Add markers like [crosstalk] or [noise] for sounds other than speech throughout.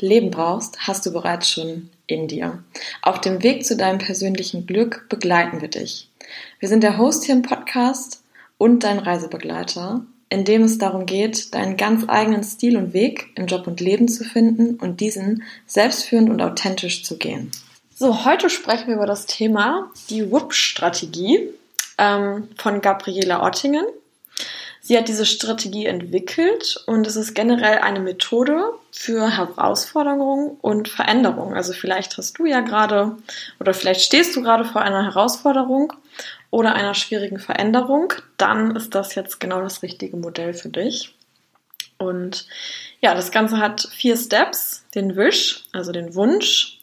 Leben brauchst, hast du bereits schon in dir. Auf dem Weg zu deinem persönlichen Glück begleiten wir dich. Wir sind der Host hier im Podcast und dein Reisebegleiter, in dem es darum geht, deinen ganz eigenen Stil und Weg im Job und Leben zu finden und diesen selbstführend und authentisch zu gehen. So, heute sprechen wir über das Thema die WUP-Strategie ähm, von Gabriela Ottingen. Sie hat diese Strategie entwickelt und es ist generell eine Methode für Herausforderungen und Veränderungen. Also vielleicht hast du ja gerade oder vielleicht stehst du gerade vor einer Herausforderung oder einer schwierigen Veränderung. Dann ist das jetzt genau das richtige Modell für dich. Und ja, das Ganze hat vier Steps. Den Wish, also den Wunsch.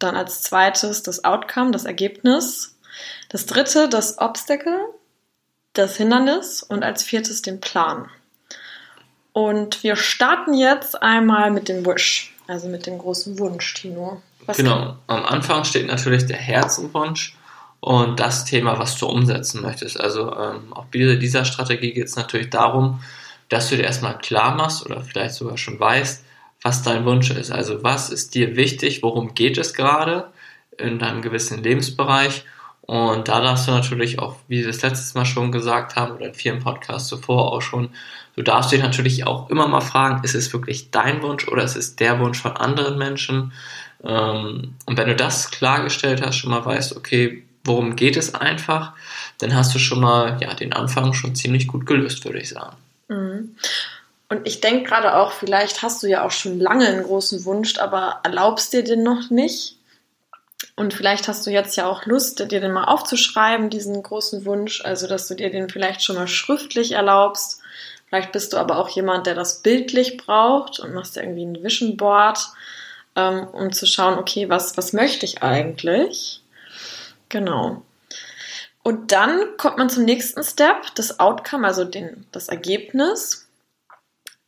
Dann als zweites das Outcome, das Ergebnis. Das dritte, das Obstacle, das Hindernis und als viertes den Plan. Und wir starten jetzt einmal mit dem Wish, also mit dem großen Wunsch, Tino. Was genau, am Anfang steht natürlich der Herzenwunsch und das Thema, was du umsetzen möchtest. Also ähm, auch bei dieser Strategie geht es natürlich darum, dass du dir erstmal klar machst oder vielleicht sogar schon weißt, was dein Wunsch ist. Also was ist dir wichtig, worum geht es gerade in deinem gewissen Lebensbereich und da darfst du natürlich auch, wie wir das letztes Mal schon gesagt haben oder in vielen Podcasts zuvor auch schon, du darfst dich natürlich auch immer mal fragen, ist es wirklich dein Wunsch oder ist es der Wunsch von anderen Menschen? Ähm, und wenn du das klargestellt hast, schon mal weißt, okay, worum geht es einfach, dann hast du schon mal ja, den Anfang schon ziemlich gut gelöst, würde ich sagen. Mhm. Und ich denke gerade auch, vielleicht hast du ja auch schon lange einen großen Wunsch, aber erlaubst dir den noch nicht. Und vielleicht hast du jetzt ja auch Lust, dir den mal aufzuschreiben, diesen großen Wunsch, also dass du dir den vielleicht schon mal schriftlich erlaubst. Vielleicht bist du aber auch jemand, der das bildlich braucht und machst dir irgendwie ein Vision Board, ähm, um zu schauen, okay, was, was möchte ich eigentlich? Genau. Und dann kommt man zum nächsten Step, das Outcome, also den, das Ergebnis.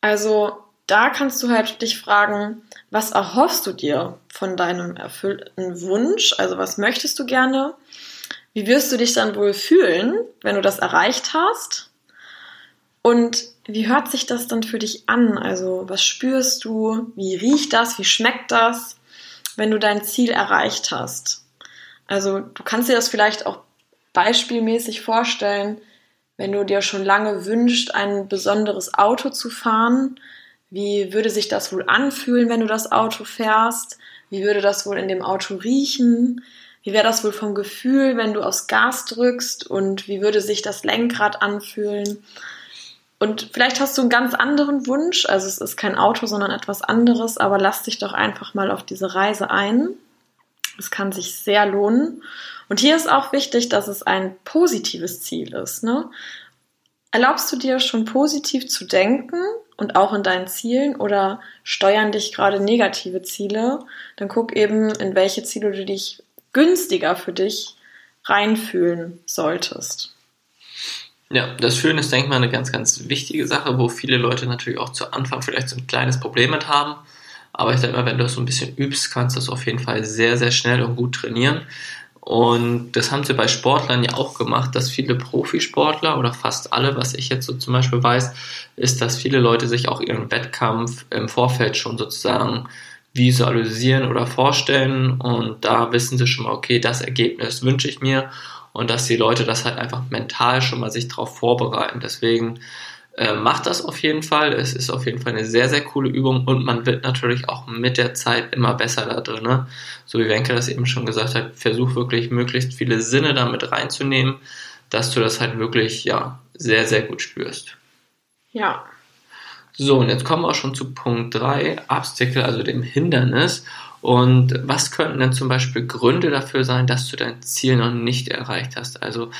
Also da kannst du halt dich fragen, was erhoffst du dir von deinem erfüllten Wunsch? Also was möchtest du gerne? Wie wirst du dich dann wohl fühlen, wenn du das erreicht hast? Und wie hört sich das dann für dich an? Also was spürst du? Wie riecht das? Wie schmeckt das, wenn du dein Ziel erreicht hast? Also du kannst dir das vielleicht auch beispielmäßig vorstellen, wenn du dir schon lange wünschst, ein besonderes Auto zu fahren, wie würde sich das wohl anfühlen, wenn du das Auto fährst? Wie würde das wohl in dem Auto riechen? Wie wäre das wohl vom Gefühl, wenn du aufs Gas drückst? Und wie würde sich das Lenkrad anfühlen? Und vielleicht hast du einen ganz anderen Wunsch, also es ist kein Auto, sondern etwas anderes, aber lass dich doch einfach mal auf diese Reise ein. Es kann sich sehr lohnen. Und hier ist auch wichtig, dass es ein positives Ziel ist. Ne? Erlaubst du dir schon positiv zu denken und auch in deinen Zielen oder steuern dich gerade negative Ziele, dann guck eben, in welche Ziele du dich günstiger für dich reinfühlen solltest. Ja, das Fühlen ist, denke ich mal, eine ganz, ganz wichtige Sache, wo viele Leute natürlich auch zu Anfang vielleicht so ein kleines Problem mit haben. Aber ich denke mal, wenn du das so ein bisschen übst, kannst du das auf jeden Fall sehr, sehr schnell und gut trainieren. Und das haben sie bei Sportlern ja auch gemacht, dass viele Profisportler oder fast alle, was ich jetzt so zum Beispiel weiß, ist, dass viele Leute sich auch ihren Wettkampf im Vorfeld schon sozusagen visualisieren oder vorstellen und da wissen sie schon mal, okay, das Ergebnis wünsche ich mir und dass die Leute das halt einfach mental schon mal sich darauf vorbereiten. Deswegen äh, macht das auf jeden Fall. Es ist auf jeden Fall eine sehr, sehr coole Übung und man wird natürlich auch mit der Zeit immer besser da drin. Ne? So wie Wenke das eben schon gesagt hat, versuch wirklich möglichst viele Sinne damit reinzunehmen, dass du das halt wirklich, ja, sehr, sehr gut spürst. Ja. So, und jetzt kommen wir auch schon zu Punkt 3, Obstacle, also dem Hindernis. Und was könnten denn zum Beispiel Gründe dafür sein, dass du dein Ziel noch nicht erreicht hast? Also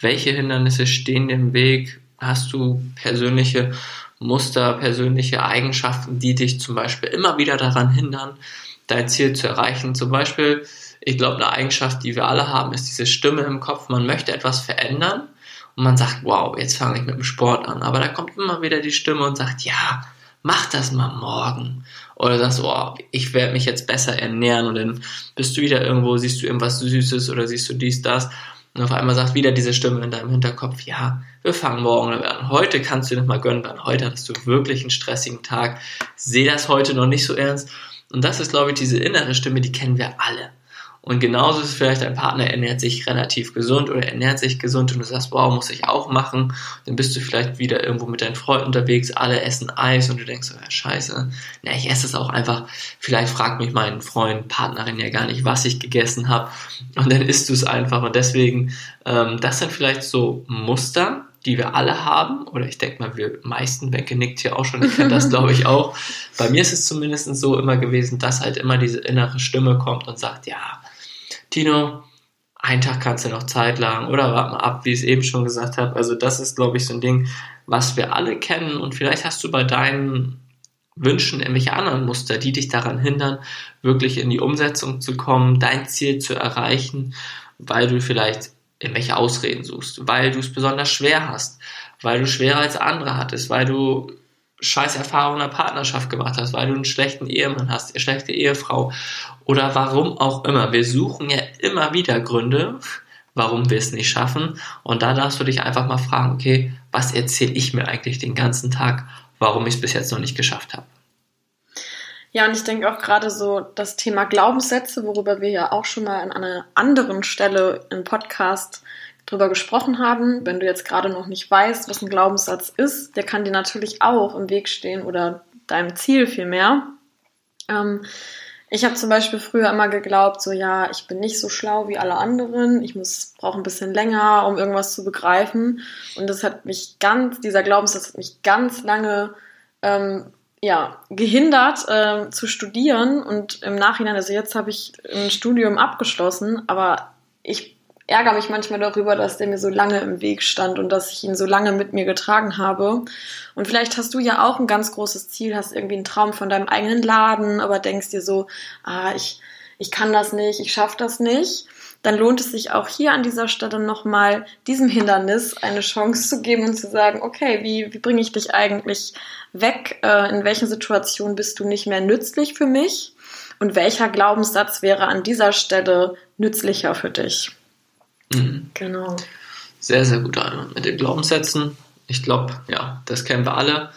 welche Hindernisse stehen im Weg? Hast du persönliche Muster, persönliche Eigenschaften, die dich zum Beispiel immer wieder daran hindern, dein Ziel zu erreichen. Zum Beispiel, ich glaube, eine Eigenschaft, die wir alle haben, ist diese Stimme im Kopf. Man möchte etwas verändern und man sagt, wow, jetzt fange ich mit dem Sport an. Aber da kommt immer wieder die Stimme und sagt, ja, mach das mal morgen. Oder sagst, oh, ich werde mich jetzt besser ernähren und dann bist du wieder irgendwo, siehst du irgendwas Süßes oder siehst du dies, das. Und auf einmal sagt wieder diese Stimme in deinem Hinterkopf, ja, wir fangen morgen an. Heute kannst du dir mal gönnen, weil heute hattest du wirklich einen stressigen Tag. Seh das heute noch nicht so ernst. Und das ist, glaube ich, diese innere Stimme, die kennen wir alle. Und genauso ist es vielleicht, dein Partner ernährt sich relativ gesund oder ernährt sich gesund und du sagst, wow, muss ich auch machen. Dann bist du vielleicht wieder irgendwo mit deinen Freunden unterwegs, alle essen Eis und du denkst, oh, ja, scheiße, na, ich esse es auch einfach. Vielleicht fragt mich mein Freund, Partnerin ja gar nicht, was ich gegessen habe. Und dann isst du es einfach. Und deswegen, ähm, das sind vielleicht so Muster, die wir alle haben, oder ich denke mal, wir meisten, Becke nickt hier auch schon, ich kenne das [laughs] glaube ich auch. Bei mir ist es zumindest so immer gewesen, dass halt immer diese innere Stimme kommt und sagt, ja, Tino, einen Tag kannst du noch Zeit lang oder warte mal ab, wie ich es eben schon gesagt habe. Also das ist, glaube ich, so ein Ding, was wir alle kennen und vielleicht hast du bei deinen Wünschen irgendwelche anderen Muster, die dich daran hindern, wirklich in die Umsetzung zu kommen, dein Ziel zu erreichen, weil du vielleicht irgendwelche Ausreden suchst, weil du es besonders schwer hast, weil du schwerer als andere hattest, weil du scheiß Erfahrungen in der Partnerschaft gemacht hast, weil du einen schlechten Ehemann hast, eine schlechte Ehefrau oder warum auch immer. Wir suchen ja immer wieder Gründe, warum wir es nicht schaffen. Und da darfst du dich einfach mal fragen, okay, was erzähle ich mir eigentlich den ganzen Tag, warum ich es bis jetzt noch nicht geschafft habe. Ja, und ich denke auch gerade so das Thema Glaubenssätze, worüber wir ja auch schon mal an einer anderen Stelle im Podcast drüber gesprochen haben. Wenn du jetzt gerade noch nicht weißt, was ein Glaubenssatz ist, der kann dir natürlich auch im Weg stehen oder deinem Ziel vielmehr. Ähm, ich habe zum Beispiel früher immer geglaubt, so ja, ich bin nicht so schlau wie alle anderen, ich muss brauche ein bisschen länger, um irgendwas zu begreifen. Und das hat mich ganz, dieser Glaubenssatz hat mich ganz lange ähm, ja, gehindert äh, zu studieren und im Nachhinein, also jetzt habe ich ein Studium abgeschlossen, aber ich ärgere mich manchmal darüber, dass der mir so lange im Weg stand und dass ich ihn so lange mit mir getragen habe. Und vielleicht hast du ja auch ein ganz großes Ziel, hast irgendwie einen Traum von deinem eigenen Laden, aber denkst dir so, ah, ich, ich kann das nicht, ich schaffe das nicht. Dann lohnt es sich auch hier an dieser Stelle nochmal diesem Hindernis eine Chance zu geben und zu sagen, okay, wie, wie bringe ich dich eigentlich weg? Äh, in welchen Situationen bist du nicht mehr nützlich für mich? Und welcher Glaubenssatz wäre an dieser Stelle nützlicher für dich? Mhm. Genau. Sehr, sehr gut mit den Glaubenssätzen. Ich glaube, ja, das kennen wir alle.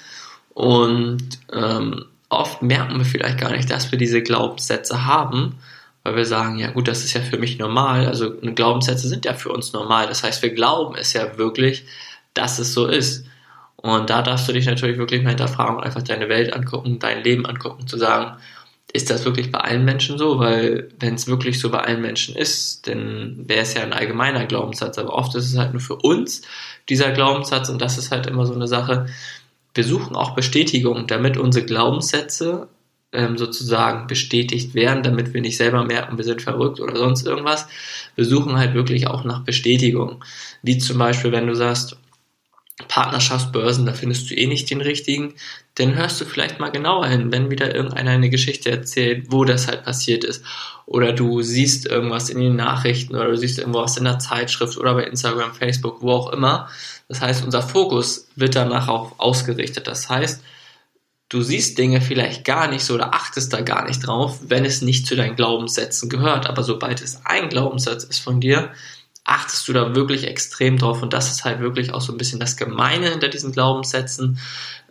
Und ähm, oft merken wir vielleicht gar nicht, dass wir diese Glaubenssätze haben, weil wir sagen, ja gut, das ist ja für mich normal. Also Glaubenssätze sind ja für uns normal. Das heißt, wir glauben es ja wirklich, dass es so ist. Und da darfst du dich natürlich wirklich mal hinterfragen und einfach deine Welt angucken, dein Leben angucken, zu sagen, ist das wirklich bei allen Menschen so? Weil wenn es wirklich so bei allen Menschen ist, dann wäre es ja ein allgemeiner Glaubenssatz. Aber oft ist es halt nur für uns dieser Glaubenssatz und das ist halt immer so eine Sache. Wir suchen auch Bestätigung, damit unsere Glaubenssätze ähm, sozusagen bestätigt werden, damit wir nicht selber merken, wir sind verrückt oder sonst irgendwas. Wir suchen halt wirklich auch nach Bestätigung. Wie zum Beispiel, wenn du sagst, Partnerschaftsbörsen, da findest du eh nicht den richtigen, dann hörst du vielleicht mal genauer hin, wenn wieder irgendeiner eine Geschichte erzählt, wo das halt passiert ist. Oder du siehst irgendwas in den Nachrichten oder du siehst irgendwas in der Zeitschrift oder bei Instagram, Facebook, wo auch immer. Das heißt, unser Fokus wird danach auch ausgerichtet. Das heißt, du siehst Dinge vielleicht gar nicht so oder achtest da gar nicht drauf, wenn es nicht zu deinen Glaubenssätzen gehört. Aber sobald es ein Glaubenssatz ist von dir, achtest du da wirklich extrem drauf und das ist halt wirklich auch so ein bisschen das Gemeine hinter diesen Glaubenssätzen,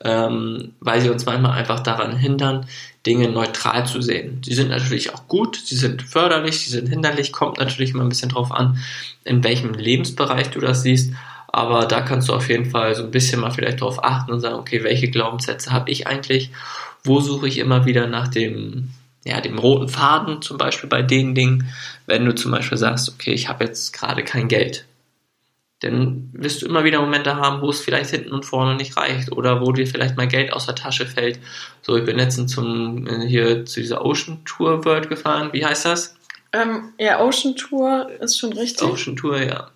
ähm, weil sie uns manchmal einfach daran hindern, Dinge neutral zu sehen. Sie sind natürlich auch gut, sie sind förderlich, sie sind hinderlich, kommt natürlich immer ein bisschen drauf an, in welchem Lebensbereich du das siehst, aber da kannst du auf jeden Fall so ein bisschen mal vielleicht drauf achten und sagen, okay, welche Glaubenssätze habe ich eigentlich? Wo suche ich immer wieder nach dem ja, dem roten Faden zum Beispiel bei den Dingen, wenn du zum Beispiel sagst, okay, ich habe jetzt gerade kein Geld. Dann wirst du immer wieder Momente haben, wo es vielleicht hinten und vorne nicht reicht oder wo dir vielleicht mal Geld aus der Tasche fällt. So, ich bin letztens zum, hier zu dieser Ocean Tour World gefahren. Wie heißt das? Ähm, ja, Ocean Tour ist schon richtig. Ocean Tour, ja.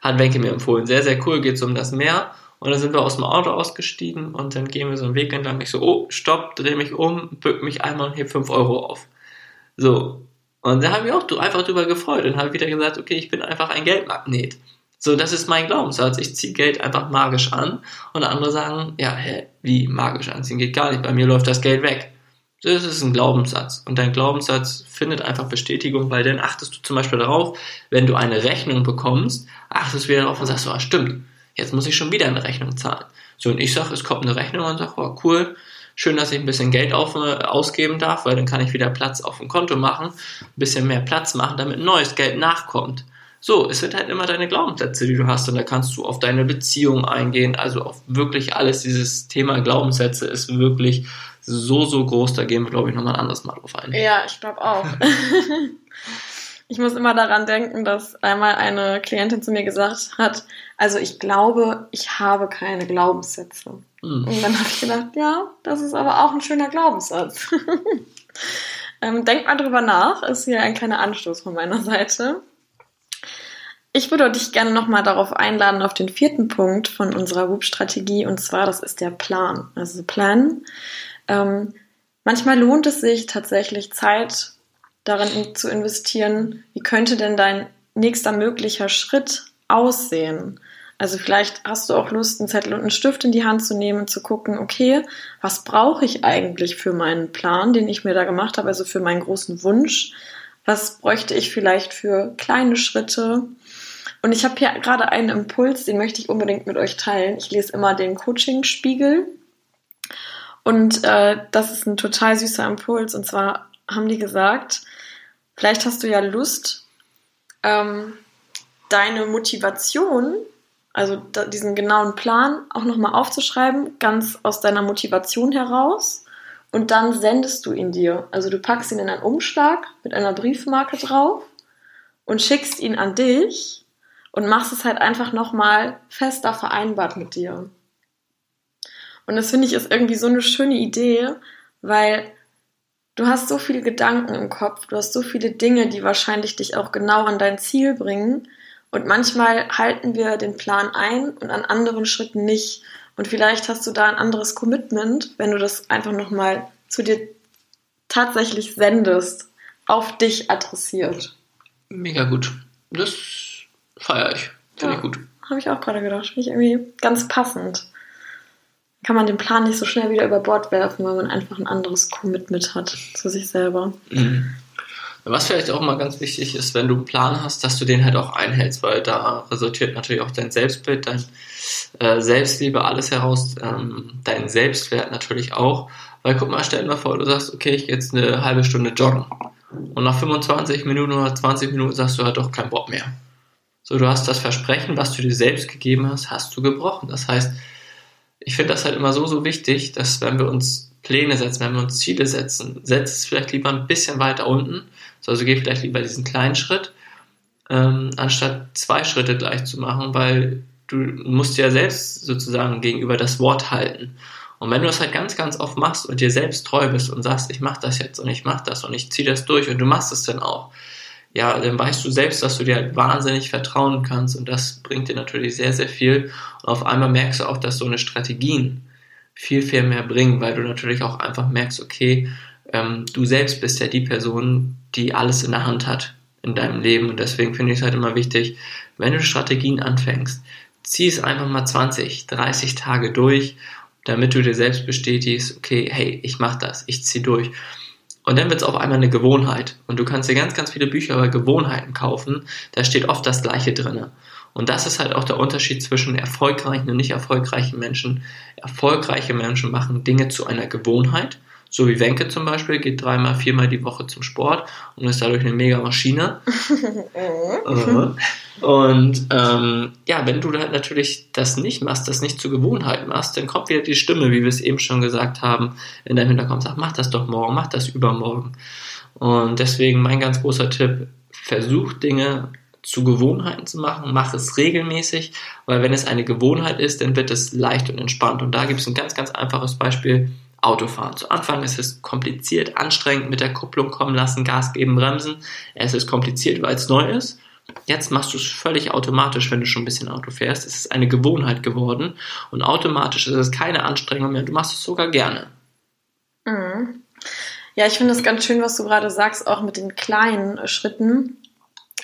Hat Wenke mir empfohlen. Sehr, sehr cool. Geht es um das Meer. Und dann sind wir aus dem Auto ausgestiegen und dann gehen wir so einen Weg entlang. Ich so, oh, stopp, dreh mich um, bück mich einmal und heb 5 Euro auf. So. Und da habe ich auch einfach drüber gefreut und habe wieder gesagt, okay, ich bin einfach ein Geldmagnet. So, das ist mein Glaubenssatz. Ich ziehe Geld einfach magisch an und andere sagen, ja, hä, wie magisch anziehen geht gar nicht. Bei mir läuft das Geld weg. Das ist ein Glaubenssatz. Und dein Glaubenssatz findet einfach Bestätigung, weil dann achtest du zum Beispiel darauf, wenn du eine Rechnung bekommst, achtest du wieder darauf und sagst, oh, stimmt, jetzt muss ich schon wieder eine Rechnung zahlen. So, und ich sage, es kommt eine Rechnung und sage, oh, cool, schön, dass ich ein bisschen Geld auf, äh, ausgeben darf, weil dann kann ich wieder Platz auf dem Konto machen, ein bisschen mehr Platz machen, damit neues Geld nachkommt. So, es sind halt immer deine Glaubenssätze, die du hast und da kannst du auf deine Beziehung eingehen, also auf wirklich alles. Dieses Thema Glaubenssätze ist wirklich so, so groß, da gehen wir, glaube ich, nochmal ein anderes Mal drauf ein. Ja, ich glaube auch. [laughs] ich muss immer daran denken, dass einmal eine Klientin zu mir gesagt hat, also ich glaube, ich habe keine Glaubenssätze. Mhm. Und dann habe ich gedacht, ja, das ist aber auch ein schöner Glaubenssatz. [laughs] ähm, denk mal drüber nach, ist hier ein kleiner Anstoß von meiner Seite. Ich würde dich gerne nochmal darauf einladen, auf den vierten Punkt von unserer WUP-Strategie, und zwar, das ist der Plan. Also Plan. Ähm, manchmal lohnt es sich tatsächlich Zeit darin zu investieren, wie könnte denn dein nächster möglicher Schritt aussehen? Also vielleicht hast du auch Lust, einen Zettel und einen Stift in die Hand zu nehmen und zu gucken, okay, was brauche ich eigentlich für meinen Plan, den ich mir da gemacht habe, also für meinen großen Wunsch? Was bräuchte ich vielleicht für kleine Schritte? Und ich habe hier gerade einen Impuls, den möchte ich unbedingt mit euch teilen. Ich lese immer den Coaching-Spiegel. Und äh, das ist ein total süßer Impuls. Und zwar haben die gesagt, vielleicht hast du ja Lust, ähm, deine Motivation, also da, diesen genauen Plan auch nochmal aufzuschreiben, ganz aus deiner Motivation heraus. Und dann sendest du ihn dir. Also du packst ihn in einen Umschlag mit einer Briefmarke drauf und schickst ihn an dich und machst es halt einfach nochmal fester vereinbart mit dir. Und das finde ich ist irgendwie so eine schöne Idee, weil du hast so viele Gedanken im Kopf, du hast so viele Dinge, die wahrscheinlich dich auch genau an dein Ziel bringen. Und manchmal halten wir den Plan ein und an anderen Schritten nicht. Und vielleicht hast du da ein anderes Commitment, wenn du das einfach nochmal zu dir tatsächlich sendest, auf dich adressiert. Mega gut. Das Feier ich. Finde ja, ich gut. Habe ich auch gerade gedacht. Finde ich irgendwie ganz passend. Kann man den Plan nicht so schnell wieder über Bord werfen, weil man einfach ein anderes Commitment hat zu sich selber. Mhm. Was vielleicht auch mal ganz wichtig ist, wenn du einen Plan hast, dass du den halt auch einhältst, weil da resultiert natürlich auch dein Selbstbild, dein äh, Selbstliebe, alles heraus, ähm, dein Selbstwert natürlich auch. Weil guck mal, stell dir mal vor, du sagst, okay, ich gehe jetzt eine halbe Stunde joggen. Und nach 25 Minuten oder 20 Minuten sagst du halt doch keinen Bock mehr. So, du hast das Versprechen, was du dir selbst gegeben hast, hast du gebrochen. Das heißt, ich finde das halt immer so, so wichtig, dass wenn wir uns Pläne setzen, wenn wir uns Ziele setzen, setz es vielleicht lieber ein bisschen weiter unten. Also geh vielleicht lieber diesen kleinen Schritt, ähm, anstatt zwei Schritte gleich zu machen, weil du musst ja selbst sozusagen gegenüber das Wort halten. Und wenn du das halt ganz, ganz oft machst und dir selbst treu bist und sagst, ich mach das jetzt und ich mach das und ich ziehe das durch und du machst es dann auch, ja, dann weißt du selbst, dass du dir halt wahnsinnig vertrauen kannst und das bringt dir natürlich sehr, sehr viel. Und auf einmal merkst du auch, dass so eine Strategien viel, viel mehr bringen, weil du natürlich auch einfach merkst, okay, ähm, du selbst bist ja die Person, die alles in der Hand hat in deinem Leben und deswegen finde ich es halt immer wichtig, wenn du Strategien anfängst, zieh es einfach mal 20, 30 Tage durch, damit du dir selbst bestätigst, okay, hey, ich mach das, ich zieh durch. Und dann wird es auf einmal eine Gewohnheit. Und du kannst dir ganz, ganz viele Bücher über Gewohnheiten kaufen. Da steht oft das Gleiche drin. Und das ist halt auch der Unterschied zwischen erfolgreichen und nicht erfolgreichen Menschen. Erfolgreiche Menschen machen Dinge zu einer Gewohnheit so wie Wenke zum Beispiel, geht dreimal, viermal die Woche zum Sport und ist dadurch eine mega Maschine. [laughs] und ähm, ja, wenn du halt natürlich das nicht machst, das nicht zur Gewohnheit machst, dann kommt wieder die Stimme, wie wir es eben schon gesagt haben, in deinem Hinterkopf, sag, mach das doch morgen, mach das übermorgen. Und deswegen mein ganz großer Tipp, versuch Dinge zu Gewohnheiten zu machen, mach es regelmäßig, weil wenn es eine Gewohnheit ist, dann wird es leicht und entspannt. Und da gibt es ein ganz, ganz einfaches Beispiel Autofahren. Zu Anfang ist es kompliziert, anstrengend mit der Kupplung kommen lassen, Gas geben, bremsen. Es ist kompliziert, weil es neu ist. Jetzt machst du es völlig automatisch, wenn du schon ein bisschen Auto fährst. Es ist eine Gewohnheit geworden und automatisch ist es keine Anstrengung mehr. Du machst es sogar gerne. Mhm. Ja, ich finde es ganz schön, was du gerade sagst, auch mit den kleinen Schritten.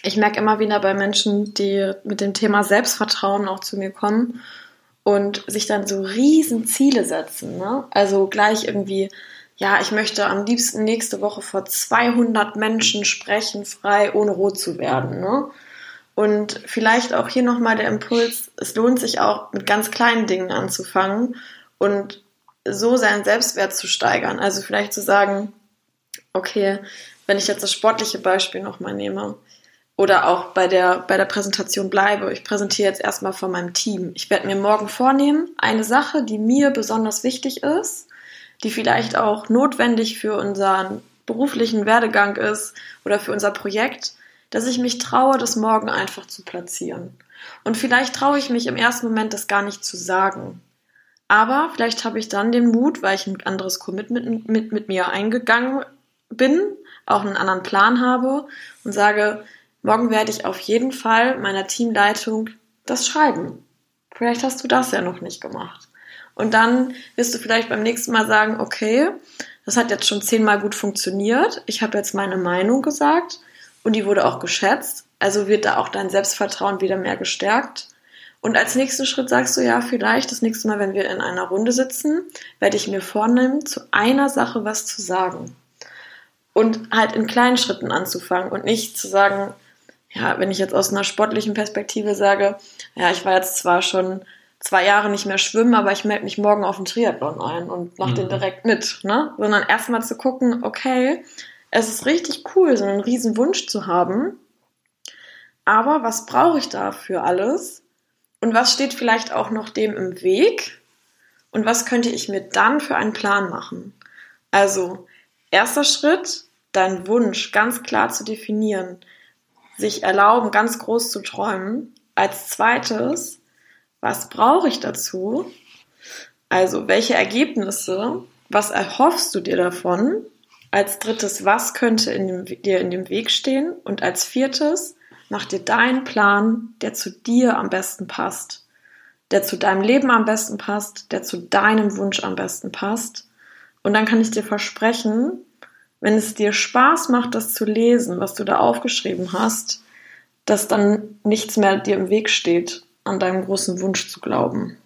Ich merke immer wieder bei Menschen, die mit dem Thema Selbstvertrauen auch zu mir kommen und sich dann so riesen Ziele setzen. Ne? Also gleich irgendwie, ja, ich möchte am liebsten nächste Woche vor 200 Menschen sprechen, frei, ohne rot zu werden. Ne? Und vielleicht auch hier nochmal der Impuls, es lohnt sich auch mit ganz kleinen Dingen anzufangen und so seinen Selbstwert zu steigern. Also vielleicht zu sagen, okay, wenn ich jetzt das sportliche Beispiel nochmal nehme oder auch bei der, bei der Präsentation bleibe, ich präsentiere jetzt erstmal vor meinem Team. Ich werde mir morgen vornehmen, eine Sache, die mir besonders wichtig ist, die vielleicht auch notwendig für unseren beruflichen Werdegang ist oder für unser Projekt, dass ich mich traue, das morgen einfach zu platzieren. Und vielleicht traue ich mich im ersten Moment, das gar nicht zu sagen. Aber vielleicht habe ich dann den Mut, weil ich ein anderes Commitment mit, mit mir eingegangen bin, auch einen anderen Plan habe und sage, morgen werde ich auf jeden Fall meiner Teamleitung das schreiben. Vielleicht hast du das ja noch nicht gemacht. Und dann wirst du vielleicht beim nächsten Mal sagen, okay, das hat jetzt schon zehnmal gut funktioniert. Ich habe jetzt meine Meinung gesagt und die wurde auch geschätzt. Also wird da auch dein Selbstvertrauen wieder mehr gestärkt. Und als nächsten Schritt sagst du ja, vielleicht das nächste Mal, wenn wir in einer Runde sitzen, werde ich mir vornehmen, zu einer Sache was zu sagen und halt in kleinen Schritten anzufangen und nicht zu sagen, ja, wenn ich jetzt aus einer sportlichen Perspektive sage, ja, ich war jetzt zwar schon zwei Jahre nicht mehr schwimmen, aber ich melde mich morgen auf den Triathlon ein und mache mhm. den direkt mit, ne? Sondern erstmal zu gucken, okay, es ist richtig cool, so einen riesen Wunsch zu haben, aber was brauche ich dafür alles? Und was steht vielleicht auch noch dem im Weg? Und was könnte ich mir dann für einen Plan machen? Also, Erster Schritt, deinen Wunsch ganz klar zu definieren, sich erlauben, ganz groß zu träumen. Als zweites, was brauche ich dazu? Also, welche Ergebnisse, was erhoffst du dir davon? Als drittes, was könnte in dem, dir in dem Weg stehen? Und als viertes, mach dir deinen Plan, der zu dir am besten passt, der zu deinem Leben am besten passt, der zu deinem Wunsch am besten passt und dann kann ich dir versprechen, wenn es dir Spaß macht, das zu lesen, was du da aufgeschrieben hast, dass dann nichts mehr dir im Weg steht, an deinem großen Wunsch zu glauben.